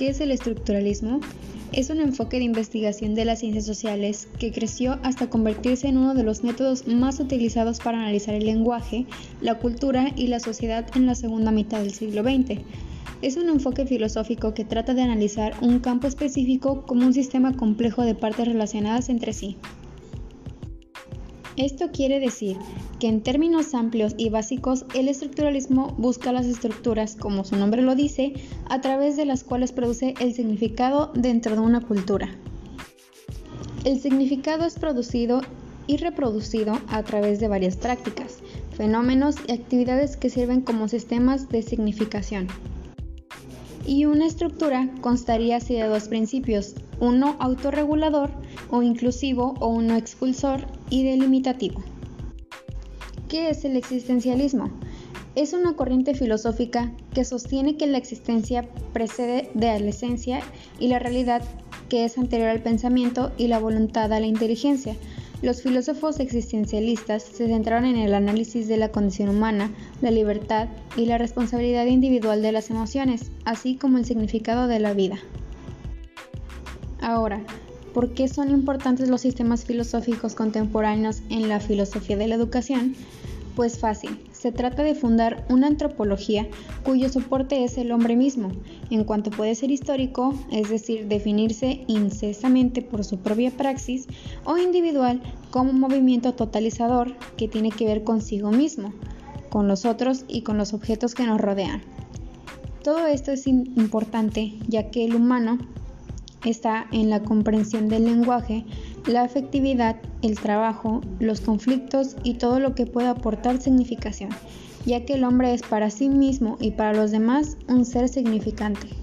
¿Qué es el estructuralismo? Es un enfoque de investigación de las ciencias sociales que creció hasta convertirse en uno de los métodos más utilizados para analizar el lenguaje, la cultura y la sociedad en la segunda mitad del siglo XX. Es un enfoque filosófico que trata de analizar un campo específico como un sistema complejo de partes relacionadas entre sí. Esto quiere decir que en términos amplios y básicos, el estructuralismo busca las estructuras, como su nombre lo dice, a través de las cuales produce el significado dentro de una cultura. El significado es producido y reproducido a través de varias prácticas, fenómenos y actividades que sirven como sistemas de significación. Y una estructura constaría así de dos principios, uno autorregulador o inclusivo o uno expulsor y delimitativo. ¿Qué es el existencialismo? Es una corriente filosófica que sostiene que la existencia precede de la esencia y la realidad que es anterior al pensamiento y la voluntad a la inteligencia. Los filósofos existencialistas se centraron en el análisis de la condición humana, la libertad y la responsabilidad individual de las emociones, así como el significado de la vida. Ahora, ¿por qué son importantes los sistemas filosóficos contemporáneos en la filosofía de la educación? Pues fácil, se trata de fundar una antropología cuyo soporte es el hombre mismo, en cuanto puede ser histórico, es decir, definirse incesamente por su propia praxis, o individual como un movimiento totalizador que tiene que ver consigo mismo, con los otros y con los objetos que nos rodean. Todo esto es importante ya que el humano está en la comprensión del lenguaje, la afectividad, el trabajo, los conflictos y todo lo que puede aportar significación, ya que el hombre es para sí mismo y para los demás un ser significante.